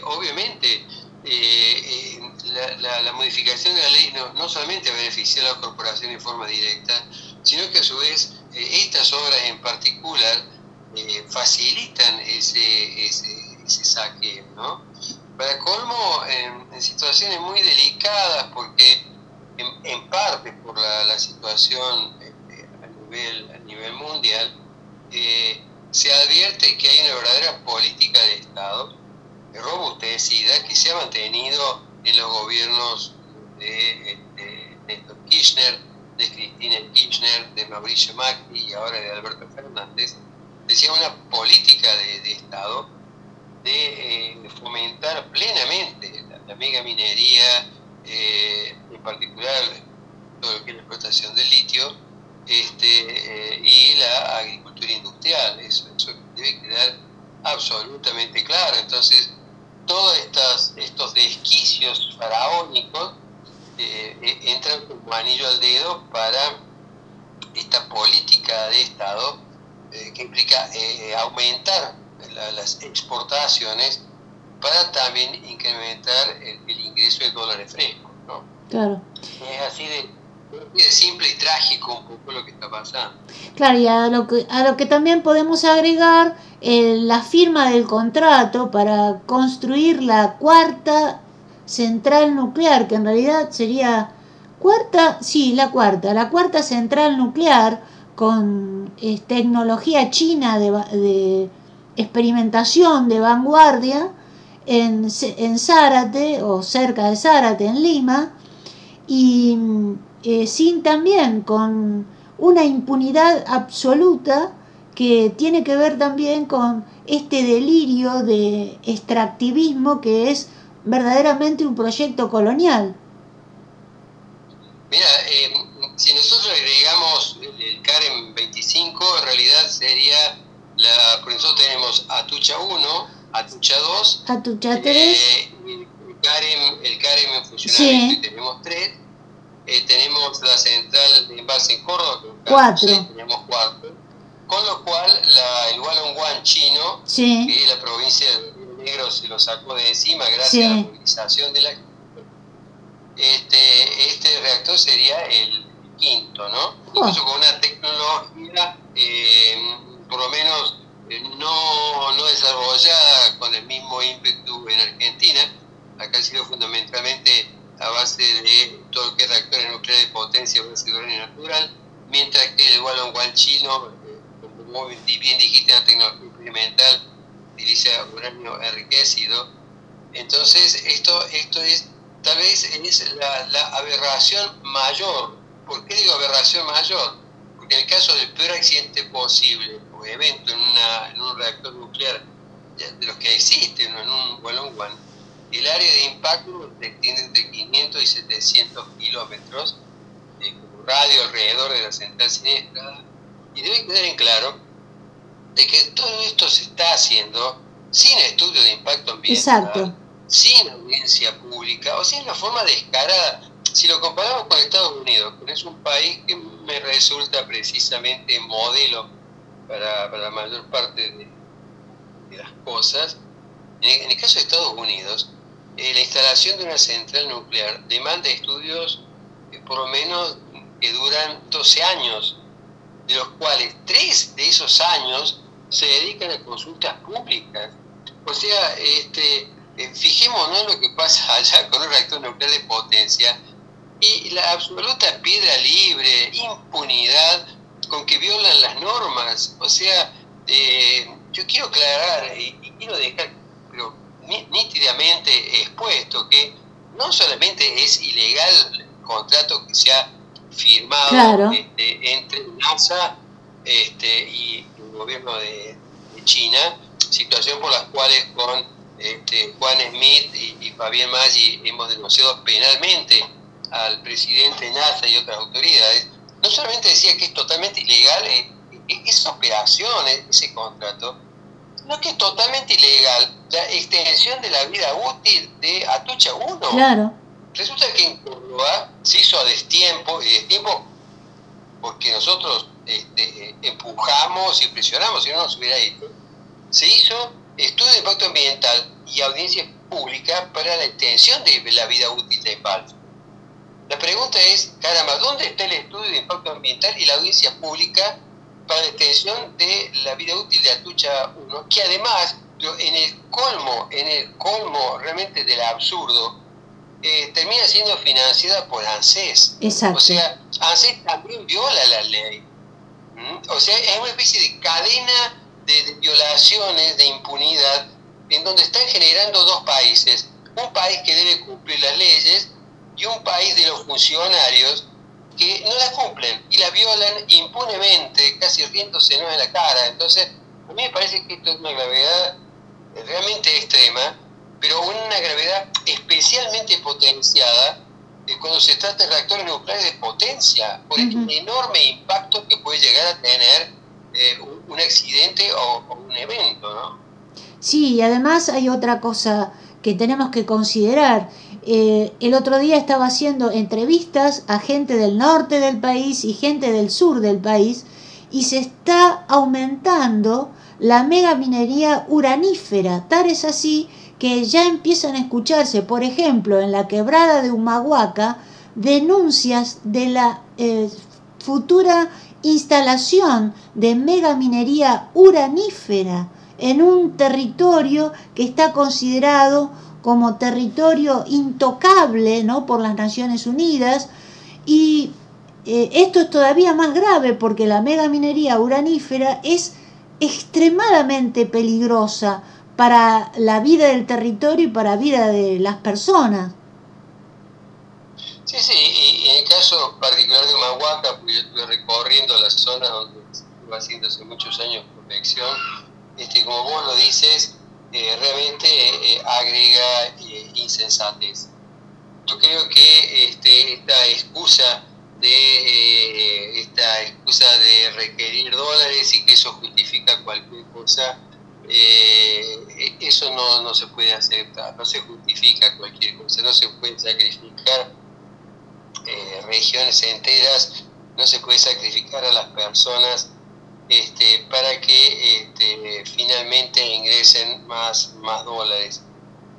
obviamente, la, modificación de la ley no, no solamente beneficia a la corporación en forma directa, sino que a su vez eh, estas obras en particular eh, facilitan ese, ese, ese saque, ¿no? Para colmo, en, situaciones muy delicadas, porque en, parte por la, la situación este, a, nivel, mundial, eh, se advierte que hay una verdadera política de Estado robustecida que se ha mantenido en los gobiernos de, de Néstor Kirchner, de Cristina Kirchner, de Mauricio Macri y ahora de Alberto Fernández, decía una política de, Estado de eh, fomentar plenamente la, mega minería, eh, en particular todo lo que es la explotación del litio, este, eh, y la agricultura industrial. Eso, debe quedar absolutamente claro. Entonces, todos estos desquicios faraónicos entran como anillo al dedo para esta política de Estado que implica aumentar las exportaciones para también incrementar el, ingreso de dólares frescos. ¿no? Claro. Es así de, de, simple y trágico un poco lo que está pasando. Claro, y a lo que, a lo que también podemos agregar la firma del contrato para construir la cuarta central nuclear, que en realidad sería cuarta, sí, la cuarta, la cuarta central nuclear con tecnología china de, experimentación de vanguardia en, en, Zárate o cerca de Zárate, en Lima, y eh, sin también con una impunidad absoluta que tiene que ver también con este delirio de extractivismo que es verdaderamente un proyecto colonial. Mira, eh, si nosotros agregamos el CAREM 25, en realidad sería, la, por nosotros tenemos Atucha 1, Atucha 2, Atucha 3, eh, el, CAREM, el CAREM en funcionamiento y tenemos 3, eh, tenemos la central de envase en Córdoba, 4, tenemos 4, con lo cual la, el One chino, sí. que es la provincia de negro se lo sacó de encima gracias a la movilización de la este, este reactor sería el quinto, ¿no? Incluso con una tecnología eh, por lo menos eh, no, no desarrollada mismo ímpetu en Argentina, acá ha sido fundamentalmente a base de todo lo que es reactores nucleares de potencia, de uranio natural, mientras que el Wallon chino, eh, como bien dijiste, la tecnología experimental utiliza uranio enriquecido. Entonces, esto, esto es tal vez es la, la aberración mayor. ¿Por qué digo aberración mayor? Porque en el caso del peor accidente posible o evento en, una, en un reactor nuclear de los que existen en un One, el área de impacto se extiende entre 500 y 700 kilómetros de radio alrededor de la central siniestra y debe quedar en claro de que todo esto se está haciendo sin estudio de impacto ambiental, sin audiencia pública, o sea, en una forma descarada. Si lo comparamos con Estados Unidos, que es un país que me resulta precisamente modelo para, la mayor parte de, las cosas, en el, caso de Estados Unidos, eh, la instalación de una central nuclear demanda estudios por lo menos que duran 12 años, de los cuales tres de esos años se dedican a consultas públicas. O sea, este, eh, fijémonos lo que pasa allá con un reactor nuclear de potencia y la absoluta piedra libre, impunidad con que violan las normas. O sea, eh, yo quiero aclarar y, quiero dejar pero, nítidamente expuesto que no solamente es ilegal el contrato que se ha firmado este, entre NASA este, y gobierno de, China, situación por las cuales con este, Juan Smith y, Fabián Maggi hemos denunciado penalmente al presidente NASA y otras autoridades, no solamente decía que es totalmente ilegal eh, esa operación, ese contrato, no que es totalmente ilegal la extensión de la vida útil de Atucha 1. Claro. Resulta que en Córdoba se hizo a destiempo, y destiempo porque nosotros este, empujamos y presionamos, si no nos hubiera ido, se hizo estudio de impacto ambiental y audiencia pública para la extensión de la vida útil de Impalso. La pregunta es, caramba, ¿dónde está el estudio de impacto ambiental y la audiencia pública para la extensión de la vida útil de Atucha 1? Que además, en el colmo, en el colmo realmente del absurdo, eh, termina siendo financiada por ANSES. Exacto. O sea, ANSES también viola la ley. ¿Mm? O sea, es una especie de cadena de, violaciones, de impunidad, en donde están generando dos países. Un país que debe cumplir las leyes y un país de los funcionarios que no las cumplen y la violan impunemente, casi riéndose en la cara. Entonces, a mí me parece que esto es una gravedad realmente extrema pero una gravedad especialmente potenciada eh, cuando se trata de reactores nucleares de potencia, por el enorme impacto que puede llegar a tener eh, un, accidente o, un evento, ¿no? Sí, y además hay otra cosa que tenemos que considerar. Eh, el otro día estaba haciendo entrevistas a gente del norte del país y gente del sur del país y se está aumentando la megaminería uranífera. Tal es así que ya empiezan a escucharse, por ejemplo, en la quebrada de Humahuaca, denuncias de la eh, futura instalación de megaminería uranífera en un territorio que está considerado como territorio intocable ¿no? por las Naciones Unidas y eh, esto es todavía más grave porque la megaminería uranífera es extremadamente peligrosa para la vida del territorio y para la vida de las personas. Sí, sí, y, en el caso particular de Humahuaca, porque yo estuve recorriendo la zona donde estuve haciendo hace muchos años protección, este, como vos lo dices, eh, realmente eh, agrega eh, insensatez. Yo creo que este, esta excusa de esta excusa de requerir dólares y que eso justifica cualquier cosa eh, eso no, no, se puede aceptar, no se justifica cualquier cosa, no se puede sacrificar eh, regiones enteras, no se puede sacrificar a las personas este, para que este, finalmente ingresen más, más dólares.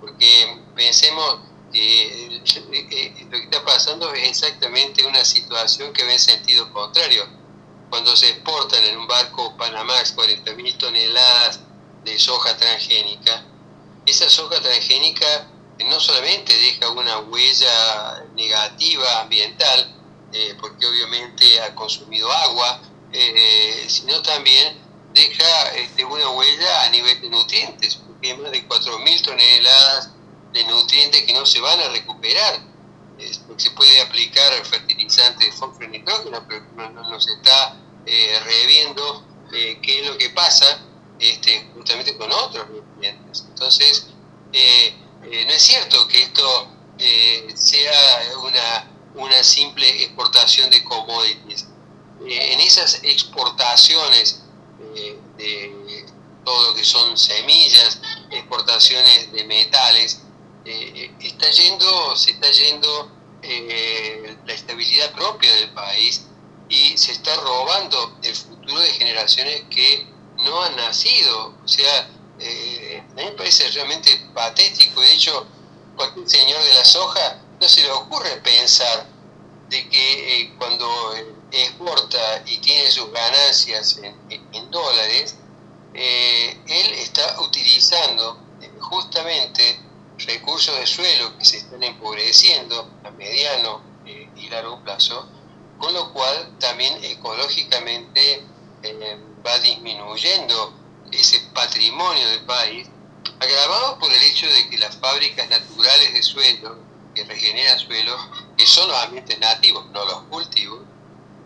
Porque pensemos que eh, lo que está pasando es exactamente una situación que va en sentido contrario. Cuando se exportan en un barco Panamax 40.000 toneladas de soja transgénica, esa soja transgénica no solamente deja una huella negativa ambiental, eh, porque obviamente ha consumido agua, eh, sino también deja este, una huella a nivel de nutrientes, porque hay más de 4.000 toneladas de nutrientes que no se van a recuperar. se puede aplicar fertilizante de fósforo y nitrógeno, pero no, se está eh, reviendo qué es lo que pasa este, justamente con otros nutrientes. Entonces, eh, eh, no es cierto que esto eh, sea una, una simple exportación de commodities. En esas exportaciones de todo lo que son semillas, exportaciones de metales, está yendo, se está yendo la estabilidad propia del país y se está robando el futuro de generaciones que no han nacido. O sea, eh, a mí me parece realmente patético. De hecho, cualquier señor de la soja no se le ocurre pensar de que eh, cuando exporta y tiene sus ganancias en, dólares, eh, él está utilizando justamente recursos de suelo que se están empobreciendo a mediano y largo plazo, con lo cual también ecológicamente va disminuyendo ese patrimonio del país, agravado por el hecho de que las fábricas naturales de suelo, que regeneran suelo, que son los ambientes nativos, no los cultivos,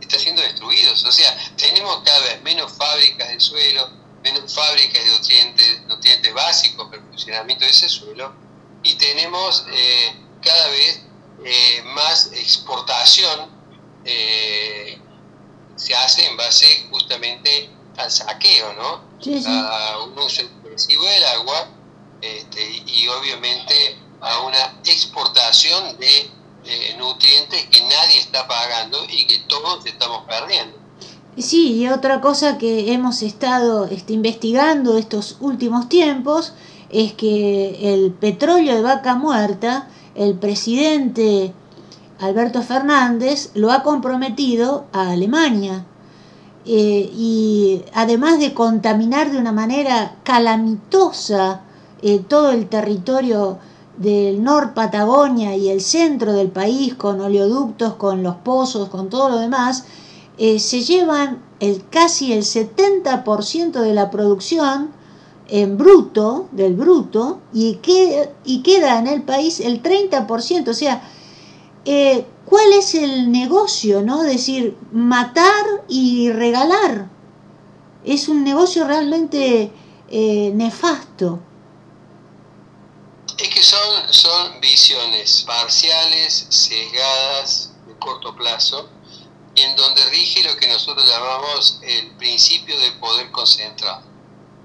están siendo destruidos. O sea, tenemos cada vez menos fábricas de suelo, menos fábricas de nutrientes, nutrientes básicos para el funcionamiento de ese suelo, y tenemos eh, cada vez eh, más exportación eh, base justamente al saqueo, ¿no? A un uso excesivo del agua este, y obviamente a una exportación de nutrientes que nadie está pagando y que todos estamos perdiendo. Sí, y otra cosa que hemos estado este, investigando estos últimos tiempos es que el petróleo de vaca muerta, el presidente Alberto Fernández lo ha comprometido a Alemania. Eh, y además de contaminar de una manera calamitosa eh, todo el territorio del Nor Patagonia y el centro del país con oleoductos, con los pozos, con todo lo demás, eh, se llevan casi el 70% de la producción en bruto, del bruto, y, y queda en el país el 30%. O sea, eh, ¿cuál es el negocio? ¿no? decir, matar y regalar. Es un negocio realmente eh, nefasto. Es que son, son visiones parciales, sesgadas, de corto plazo, en donde rige lo que nosotros llamamos el principio del poder concentrado.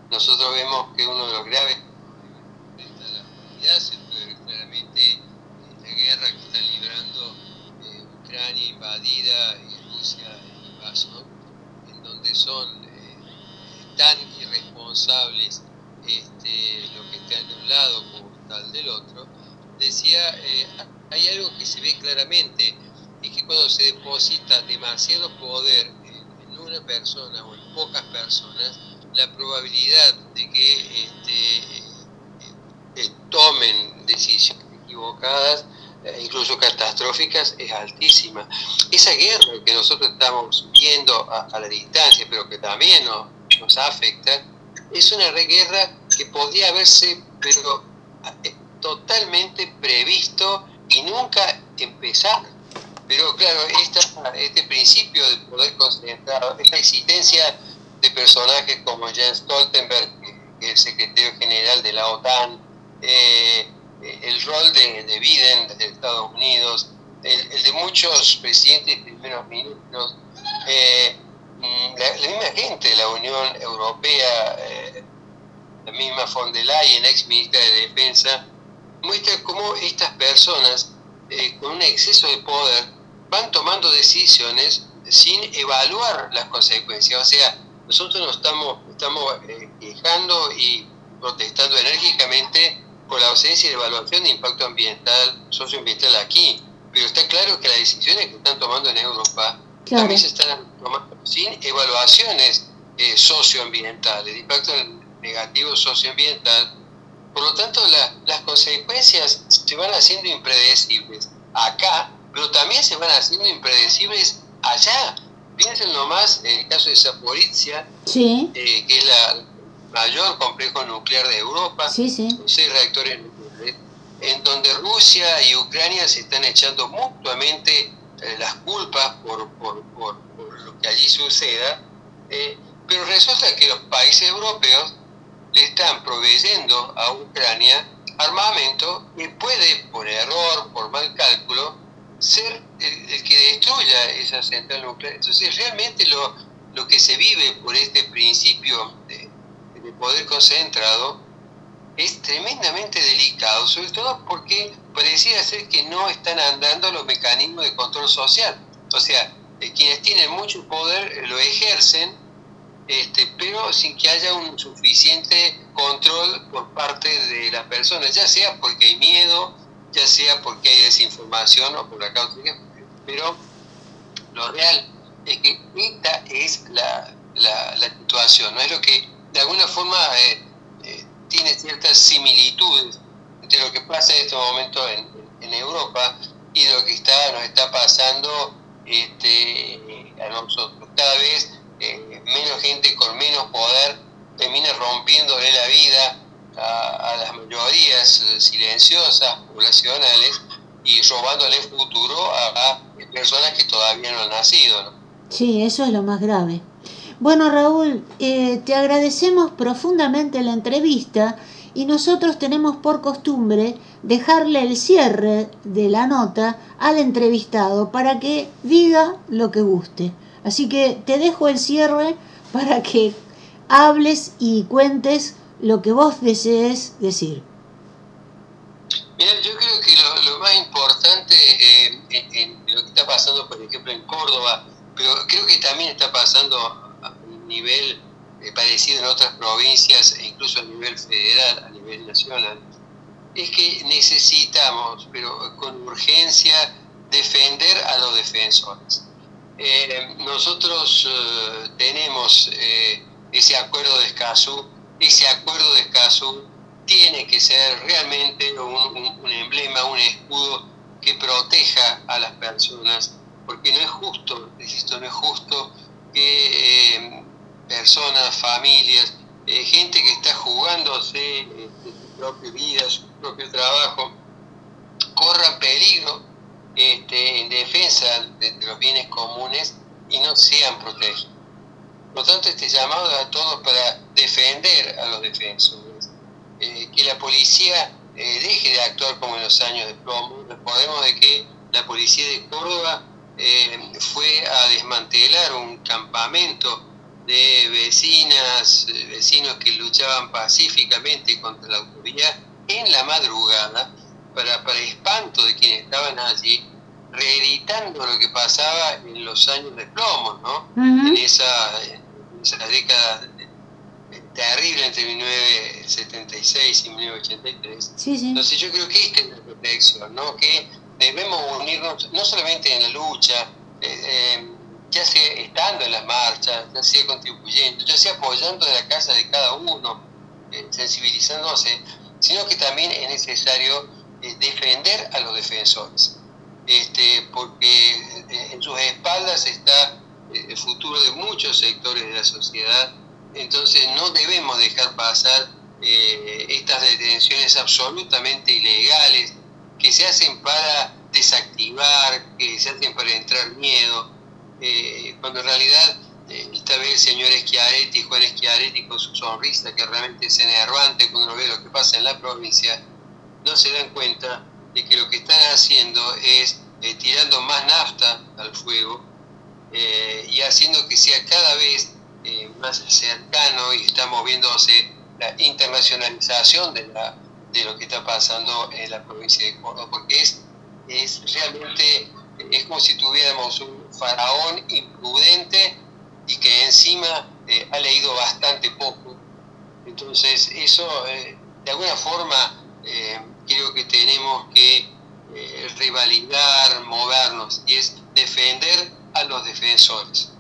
Nosotros vemos que uno de los graves de la humanidad se claramente la guerra que está librando eh, Ucrania invadida y Rusia invasor, en donde son eh, tan irresponsables este, lo que está de un lado como del otro, decía, eh, hay algo que se ve claramente es que cuando se deposita demasiado poder en, una persona o en pocas personas, la probabilidad de que este, eh, tomen decisiones equivocadas, eh, incluso catastróficas, es altísima. Esa guerra que nosotros estamos viendo a, la distancia, pero que también nos, nos afecta, es una guerra que podría haberse, pero totalmente previsto y nunca empezar. Pero claro, este principio de poder concentrado, esta existencia de personajes como Jens Stoltenberg, que es el secretario general de la OTAN, eh, el rol de, de, Biden de Estados Unidos, el, de muchos presidentes y primeros ministros, eh, mm, la, misma gente de la Unión Europea, eh, la misma von der Leyen, ex ministra de Defensa, muestra cómo estas personas, con un exceso de poder, van tomando decisiones sin evaluar las consecuencias. O sea, nosotros nos estamos, estamos eh, quejando y protestando enérgicamente por la ausencia de evaluación de impacto ambiental, socioambiental aquí. Pero está claro que las decisiones que están tomando en Europa también se están tomando sin evaluaciones eh, socioambientales, de impacto negativo socioambiental. Por lo tanto, las consecuencias se van haciendo impredecibles. Acá pero también se van haciendo impredecibles allá. Piensen nomás en el caso de Zaporizhia, eh, que es la mayor complejo nuclear de Europa, sí, sí. seis reactores nucleares, en donde Rusia y Ucrania se están echando mutuamente eh, las culpas por, por, por, lo que allí suceda, eh, pero resulta que los países europeos le están proveyendo a Ucrania armamento que puede, por error, por mal cálculo, ser el, que destruya esa central nuclear. Entonces, realmente lo, lo que se vive por este principio de, poder concentrado es tremendamente delicado, sobre todo porque pareciera ser que no están andando los mecanismos de control social. O sea, eh, quienes tienen mucho poder eh, lo ejercen, este, pero sin que haya un suficiente control por parte de las personas, ya sea porque hay miedo, ya sea porque hay desinformación o por la causa que pero lo real es que esta es la, la, situación, no es lo que de alguna forma eh, eh, tiene ciertas similitudes entre lo que pasa en este momento en, Europa y lo que está nos está pasando este, a nosotros. Cada vez eh, menos gente con menos poder termina rompiéndole la vida a, las mayorías silenciosas, poblacionales, y robándole futuro a, personas que todavía no han nacido. Sí, eso es lo más grave. Bueno, Raúl, eh, te agradecemos profundamente la entrevista y nosotros tenemos por costumbre dejarle el cierre de la nota al entrevistado para que diga lo que guste. Así que te dejo el cierre para que hables y cuentes lo que vos desees decir. Mira, yo creo que lo, más importante eh, en, lo que está pasando, por ejemplo, en Córdoba, pero creo que también está pasando a un nivel eh, parecido en otras provincias e incluso a nivel federal, a nivel nacional, es que necesitamos, pero con urgencia, defender a los defensores. Eh, nosotros tenemos ese acuerdo de Escazú, ese acuerdo de Escazú tiene que ser realmente un, emblema, un escudo que proteja a las personas, porque no es justo, esto no es justo que eh, personas, familias, eh, gente que está jugándose eh, su propia vida, su propio trabajo, corra peligro este, en defensa de los bienes comunes y no sean protegidos. Por lo tanto, este llamado a todos para defender a los defensores, eh, que la policía eh, deje de actuar como en los años de plomo. Recordemos de que la policía de Córdoba eh, fue a desmantelar un campamento de vecinas, vecinos que luchaban pacíficamente contra la autoridad en la madrugada, para, para espanto de quienes estaban allí, reeditando lo que pasaba en los años de plomo, ¿no? En esa esa década terrible entre 1976 y 1983. Entonces yo creo que esta es la protección, ¿no? que debemos unirnos no solamente en la lucha, eh, eh, ya sea estando en las marchas, ya sea contribuyendo, ya sea apoyando de la casa de cada uno, eh, sensibilizándose, sino que también es necesario defender a los defensores, este, porque en sus espaldas está el futuro de muchos sectores de la sociedad. Entonces no debemos dejar pasar eh, estas detenciones absolutamente ilegales que se hacen para desactivar, que se hacen para entrar miedo, eh, cuando en realidad eh, esta vez el señor Schiaretti, Juan Schiaretti con su sonrisa que realmente es enervante cuando uno ve lo que pasa en la provincia, no se dan cuenta de que lo que están haciendo es tirando más nafta al fuego eh, y haciendo que sea cada vez eh, más cercano y está moviéndose la internacionalización de, la, de lo que está pasando en la provincia de Córdoba, porque es, es realmente, es como si tuviéramos un faraón imprudente y que encima eh, ha leído bastante poco. Entonces, eso de alguna forma creo que tenemos que revalidar, movernos, y es defender a los defensores.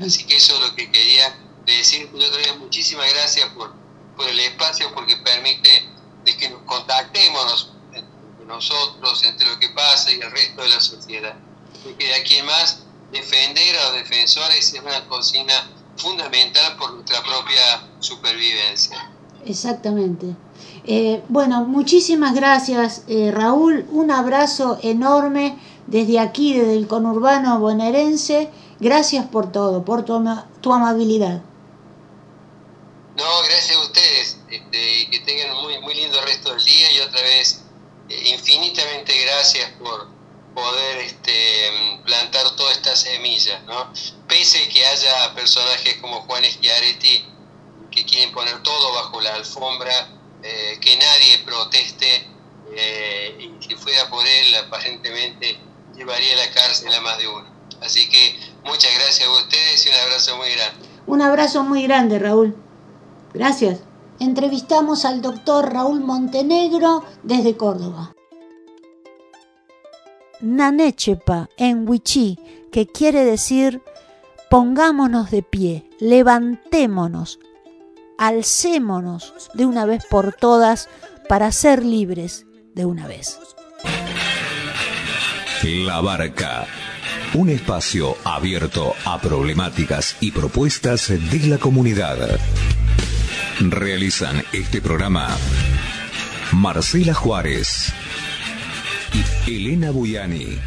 Así que eso es lo que quería decir. Yo muchísimas gracias por, por el espacio, porque permite de que nos contactemos entre nosotros, entre lo que pasa y el resto de la sociedad. Porque de aquí en más, defender a los defensores es una consigna fundamental por nuestra propia supervivencia. Exactamente. Eh, bueno, muchísimas gracias eh, Raúl, un abrazo enorme desde aquí, desde el conurbano bonaerense. Gracias por todo, por tu, amabilidad. No, gracias a ustedes. Este, que tengan un muy, muy lindo resto del día y otra vez eh, infinitamente gracias por poder este, plantar todas estas semillas, ¿no? Pese que haya personajes como Juan Schiaretti que quieren poner todo bajo la alfombra, eh, que nadie proteste eh, y si fuera por él aparentemente llevaría a la cárcel a más de uno. Así que muchas gracias a ustedes y un abrazo muy grande. Un abrazo muy grande, Raúl. Gracias. Entrevistamos al doctor Raúl Montenegro desde Córdoba. Nanechepa en Huichí, que quiere decir pongámonos de pie, levantémonos, alcémonos de una vez por todas para ser libres de una vez. La Barca. Un espacio abierto a problemáticas y propuestas de la comunidad. Realizan este programa Marcela Juárez y Elena Buyani.